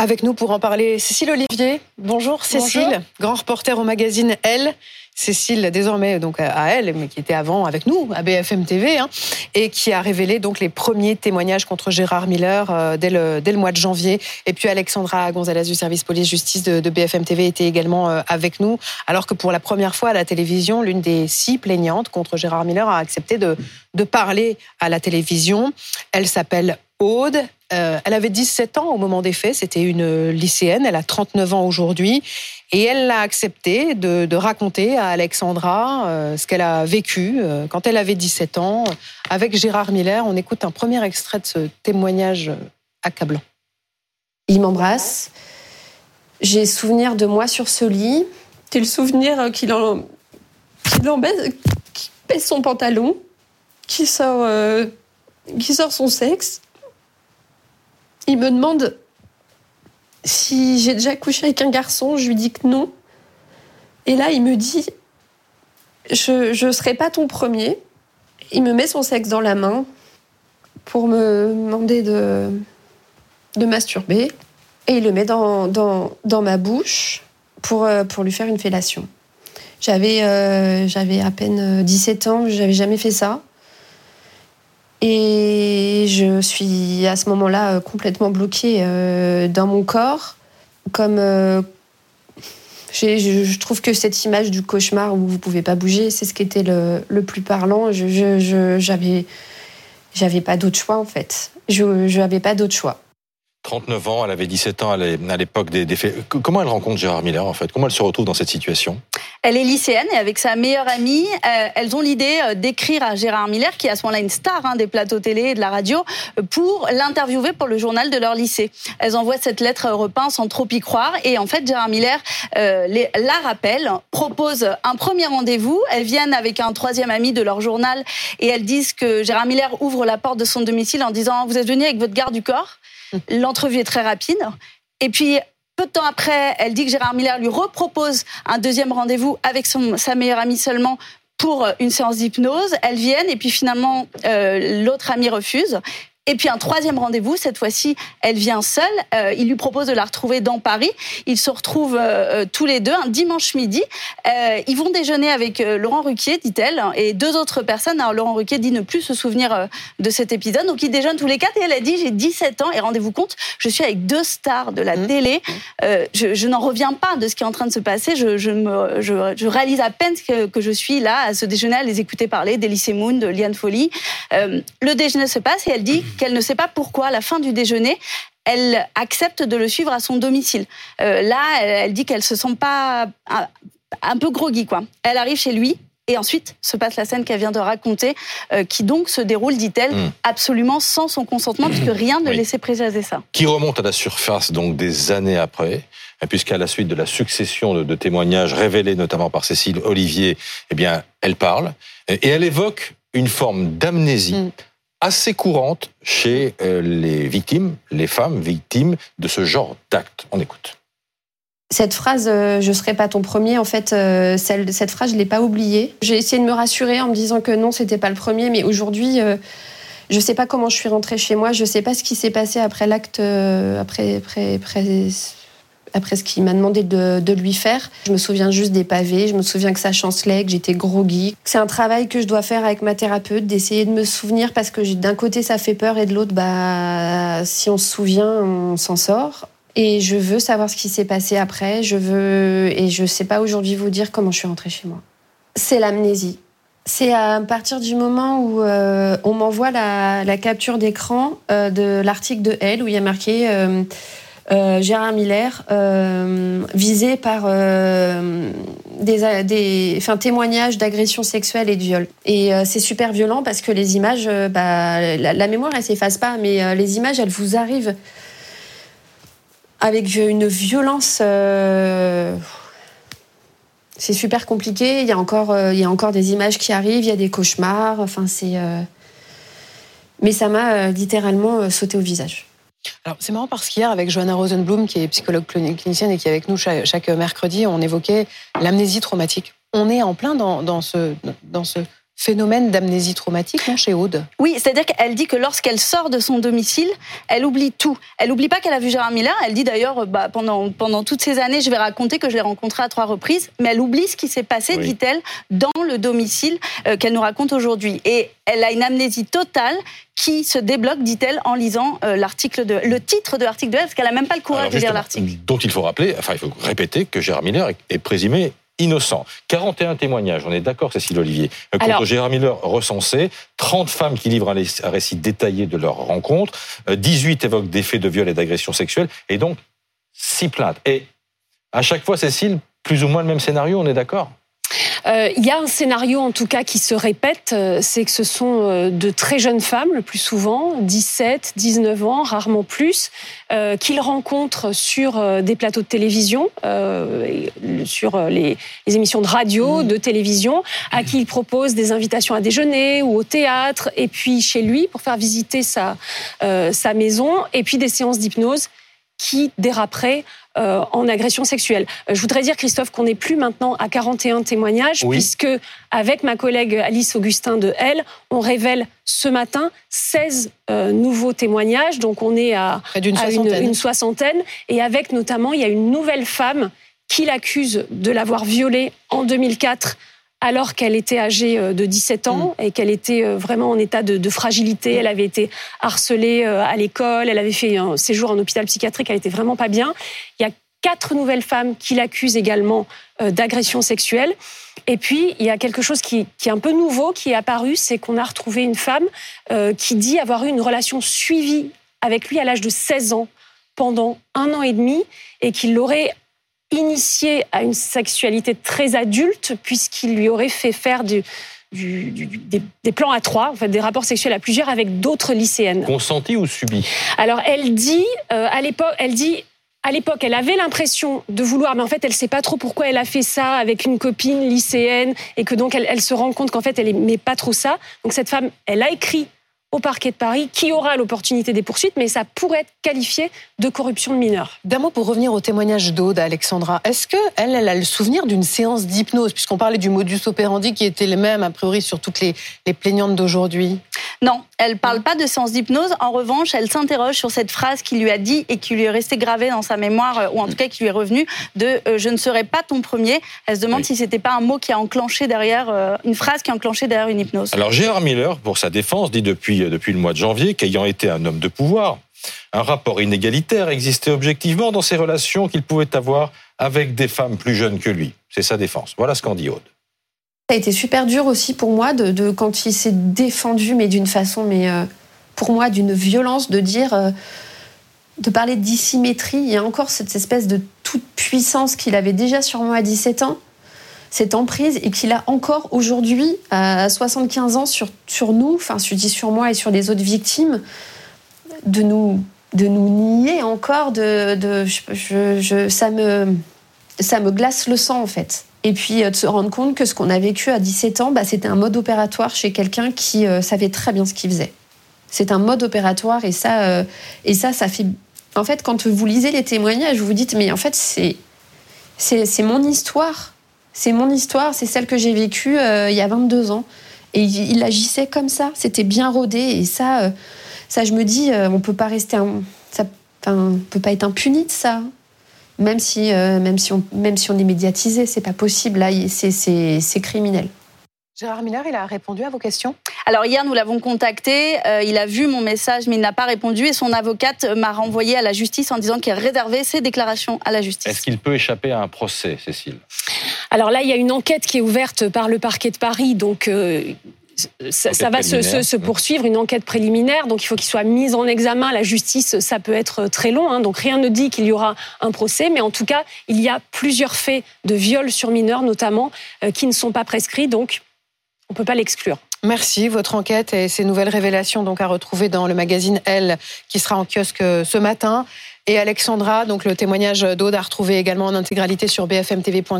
Avec nous pour en parler, Cécile Olivier. Bonjour Cécile, grand reporter au magazine Elle. Cécile, désormais donc à elle, mais qui était avant avec nous à BFM TV, hein, et qui a révélé donc les premiers témoignages contre Gérard Miller euh, dès, le, dès le mois de janvier. Et puis Alexandra Gonzalez du service police-justice de, de, BFM TV était également euh, avec nous, alors que pour la première fois à la télévision, l'une des six plaignantes contre Gérard Miller a accepté de, de parler à la télévision. Elle s'appelle Aude. Euh, elle avait 17 ans au moment des faits, c'était une lycéenne, elle a 39 ans aujourd'hui, et elle l'a accepté de, de, raconter à Alexandra euh, ce qu'elle a vécu euh, quand elle avait 17 ans avec Gérard Miller. On écoute un premier extrait de ce témoignage accablant. Il m'embrasse, j'ai souvenir de moi sur ce lit, j'ai le souvenir qu'il en, baisse, baisse son pantalon, qui sort, euh, qui sort son sexe il me demande si j'ai déjà couché avec un garçon. Je lui dis que non. Et là, il me dit Je ne serai pas ton premier. Il me met son sexe dans la main pour me demander de, de masturber. Et il le met dans, dans, dans ma bouche pour, euh, pour lui faire une fellation. J'avais euh, à peine 17 ans, j'avais jamais fait ça. Et je suis à ce moment-là euh, complètement bloquée euh, dans mon corps. Comme euh, je, trouve que cette image du cauchemar où vous pouvez pas bouger, c'est ce qui était le, le plus parlant. Je, j'avais, j'avais pas d'autre choix en fait. Je n'avais pas d'autre choix. 39 ans, elle avait 17 ans à l'époque des, faits. Comment elle rencontre Gérard Miller en fait? Comment elle se retrouve dans cette situation? Elle est lycéenne et avec sa meilleure amie, euh, elles ont l'idée euh, d'écrire à Gérard Miller, qui est à ce moment-là une star hein, des plateaux télé et de la radio, pour l'interviewer pour le journal de leur lycée. Elles envoient cette lettre repeinte sans trop y croire et en fait Gérard Miller euh, la rappelle, propose un premier rendez-vous. Elles viennent avec un troisième ami de leur journal et elles disent que Gérard Miller ouvre la porte de son domicile en disant vous êtes venu avec votre garde du corps? L'entrevue est très rapide. Et puis, peu de temps après, elle dit que Gérard Miller lui repropose un deuxième rendez-vous avec son, sa meilleure amie seulement pour une séance d'hypnose. Elles viennent et puis finalement, euh, l'autre amie refuse. Et puis un troisième rendez-vous, cette fois-ci, elle vient seule. Euh, il lui propose de la retrouver dans Paris. Ils se retrouvent euh, euh tous les deux un dimanche midi. Euh, ils vont déjeuner avec Laurent Ruquier, dit-elle, et deux autres personnes. Alors Laurent Ruquier dit ne plus se souvenir de cet épisode. Donc ils déjeunent tous les quatre et elle a dit j'ai 17 ans et rendez-vous compte, je suis avec deux stars de la mmh. télé. je, je n'en reviens pas de ce qui est en train de se passer. Je, je, me, je, je réalise à peine que, que, je suis là à ce déjeuner à les écouter parler d'Elysée Moon, de Liane Folly. le déjeuner se passe et elle dit qu'elle ne sait pas pourquoi, à la fin du déjeuner, elle accepte de le suivre à son domicile. Euh, là, elle, dit qu'elle se sent pas un, un, peu groggy, quoi. Elle arrive chez lui. Et ensuite se passe la scène qu'elle vient de raconter, euh, qui donc se déroule, dit-elle, mmh. absolument sans son consentement, puisque rien ne oui. laissait présager ça. Qui remonte à la surface donc des années après, puisqu'à la suite de la succession de, de, témoignages révélés notamment par Cécile Olivier, eh bien, elle parle et elle évoque une forme d'amnésie. Mmh assez courante chez euh, les victimes, les femmes victimes de ce genre d'actes. On écoute. Cette phrase, euh, je serai pas ton premier, en fait, euh, cette phrase, je l'ai pas oubliée. J'ai essayé de me rassurer en me disant que non, c'était pas le premier, mais aujourd'hui, euh, je sais pas comment je suis rentrée chez moi, je sais pas ce qui s'est passé après l'acte, euh, après, après, après, après ce qu'il m'a demandé de, lui faire. Je me souviens juste des pavés, je me souviens que ça chancelait, que j'étais groggy. C'est un travail que je dois faire avec ma thérapeute, d'essayer de me souvenir parce que d'un côté ça fait peur et de l'autre, bah, si on se souvient, on s'en sort. Et je veux savoir ce qui s'est passé après. Je veux et je sais pas aujourd'hui vous dire comment je suis rentrée chez moi. C'est l'amnésie. C'est à partir du moment où euh, on m'envoie la, la, capture d'écran euh, de l'article de Elle où il y a marqué euh, euh, Gérard Miller, euh, visé par euh, des, témoignages d'agression sexuelle et de viol. Et c'est super violent parce que les images, bah, la, la, mémoire, elle s'efface pas, mais les images, elles vous arrivent avec une violence. c'est super compliqué. Il y a encore, il y a encore des images qui arrivent, il y a des cauchemars. Enfin, c'est. Mais ça m'a littéralement sauté au visage. Alors c'est marrant parce qu'hier avec Johanna Rosenblum qui est psychologue clinicienne et qui est avec nous chaque, chaque mercredi, on évoquait l'amnésie traumatique. On est en plein dans, dans, ce, dans ce phénomène d'amnésie traumatique non, chez Aude? Oui, c'est-à-dire qu'elle dit que lorsqu'elle sort de son domicile, elle oublie tout. Elle n'oublie pas qu'elle a vu Gérard Miller. Elle dit d'ailleurs, bah, pendant, pendant toutes ces années, je vais raconter que je l'ai rencontré à trois reprises, mais elle oublie ce qui s'est passé, dit-elle, dans le domicile euh, qu'elle nous raconte aujourd'hui. Et elle a une amnésie totale qui se débloque, dit-elle, en lisant euh, l'article de, le titre de l'article de elle, parce qu'elle n'a même pas le courage de lire l'article. Dont il faut rappeler, enfin, il faut répéter que Gérard Miller est présumé innocent. 41 témoignages, on est d'accord, Cécile Olivier. Euh, contre Gérard Miller recensé, 30 femmes qui livrent un récit détaillé de leur rencontre, 18 euh, évoquent des faits de viol et d'agression sexuelle, et donc 6 plaintes. Et à chaque fois, Cécile, plus ou moins le même scénario, on est d'accord? Il y a un scénario en tout cas qui se répète, euh, c'est que ce sont euh, de très jeunes femmes le plus souvent, 17, 19 ans, rarement plus, qu'ils rencontrent sur des plateaux de télévision, sur les, émissions de radio, mmh. de télévision, à qui ils proposent des invitations à déjeuner ou au théâtre, et puis chez lui pour faire visiter sa, sa maison, et puis des séances d'hypnose qui déraperaient euh, en agression sexuelle. Euh, je voudrais dire, Christophe, qu'on n'est plus maintenant à 41 témoignages, puisque avec ma collègue Alice Augustin de Elle, on révèle ce matin 16 euh, nouveaux témoignages. Donc on est à, une, soixantaine. une soixantaine. Et avec notamment, il y a une nouvelle femme qui l'accuse de l'avoir violée en 2004 alors qu'elle était âgée euh, de 17 ans mm. et qu'elle était euh, vraiment en état de, fragilité. Elle avait été harcelée euh, à l'école, elle avait fait un séjour en hôpital psychiatrique, elle était vraiment pas bien. Il y a quatre nouvelles femmes qui l'accusent également d'agression sexuelle. Et puis, il y a quelque chose qui, est un peu nouveau qui est apparu, c'est qu'on a retrouvé une femme qui dit avoir eu une relation suivie avec lui à l'âge de 16 ans pendant un an et demi et qu'il l'aurait initié à une sexualité très adulte, puisqu'il lui aurait fait faire du, des, plans à trois, en fait, des rapports sexuels à plusieurs avec d'autres lycéennes. Consenti ou subi Alors, elle dit, euh, à l'époque, elle dit, à l'époque, elle avait l'impression de vouloir, mais en fait, elle ne sait pas trop pourquoi elle a fait ça avec une copine lycéenne, et que donc elle, elle se rend compte qu'en fait, elle n'aimait pas trop ça. Donc cette femme, elle a écrit au parquet de Paris qui aura l'opportunité des poursuites, mais ça pourrait être qualifié de corruption de mineurs. D'un mot pour revenir au témoignage d'Aude, Alexandra. Est-ce qu'elle elle a le souvenir d'une séance d'hypnose, puisqu'on parlait du modus operandi qui était le même, a priori, sur toutes les, les plaignantes d'aujourd'hui? Non, elle ne parle pas de séance d'hypnose. En revanche, elle s'interroge sur cette phrase qu'il lui a dit et qui lui est restée gravée dans sa mémoire, euh, ou en tout cas qui lui est revenue, de euh, Je ne serai pas ton premier ». Elle se demande si si c'était pas un mot qui a enclenché derrière, euh, une phrase qui a enclenché derrière une hypnose. Alors Gérard Miller, pour sa défense, dit depuis euh, depuis, le mois de janvier qu'ayant été un homme de pouvoir, un rapport inégalitaire existait objectivement dans ses relations qu'il pouvait avoir avec des femmes plus jeunes que lui. C'est sa défense. Voilà ce qu'en dit Aude. Ça a été super dur aussi pour moi de, quand il s'est défendu, mais d'une façon, mais euh, pour moi, d'une violence, de dire, euh, de parler de dissymétrie. Il y a encore cette espèce de toute puissance qu'il avait déjà sur moi à 17 ans cette emprise et qu'il a encore aujourd'hui, à 75 ans, sur, sur nous, enfin, je dis sur moi et sur les autres victimes, de nous, de nous nier encore, de, de je, ça, me, ça me glace le sang, en fait. Et puis euh, de se rendre compte que ce qu'on a vécu à 17 ans, bah, c'était un mode opératoire chez quelqu'un qui euh, savait très bien ce qu'il faisait. C'est un mode opératoire et ça, euh, et ça, ça fait. En fait, quand vous lisez les témoignages, vous vous dites, mais en fait, c'est, c'est mon histoire c'est mon histoire, c'est celle que j'ai vécue euh, il y a 22 ans. Et il, agissait comme ça, c'était bien rodé. Et ça, euh, ça je me dis, euh, on peut pas rester, ça, on peut pas être impuni de ça. Même si, même si, on, même si on est médiatisé, c'est pas possible. Là, c'est criminel. Gérard Miller, il a répondu à vos questions Alors hier, nous l'avons contacté. Euh, il a vu mon message, mais il n'a pas répondu. Et son avocate m'a renvoyé à la justice en disant qu'il réservait ses déclarations à la justice. Est-ce qu'il peut échapper à un procès, Cécile? Alors là, il y a une enquête qui est ouverte par le parquet de Paris, donc. Euh, ça, va se, poursuivre, une enquête préliminaire, donc il faut qu'il soit mis en examen. La justice, ça peut être très long, hein. donc rien ne dit qu'il y aura un procès, mais en tout cas, il y a plusieurs faits de viol sur mineurs, notamment, euh, qui ne sont pas prescrits, donc on ne peut pas l'exclure. Merci. Votre enquête et ces nouvelles révélations donc à retrouver dans le magazine Elle qui sera en kiosque ce matin. Et Alexandra, donc le témoignage d'Aude à retrouver également en intégralité sur bfmtv.com.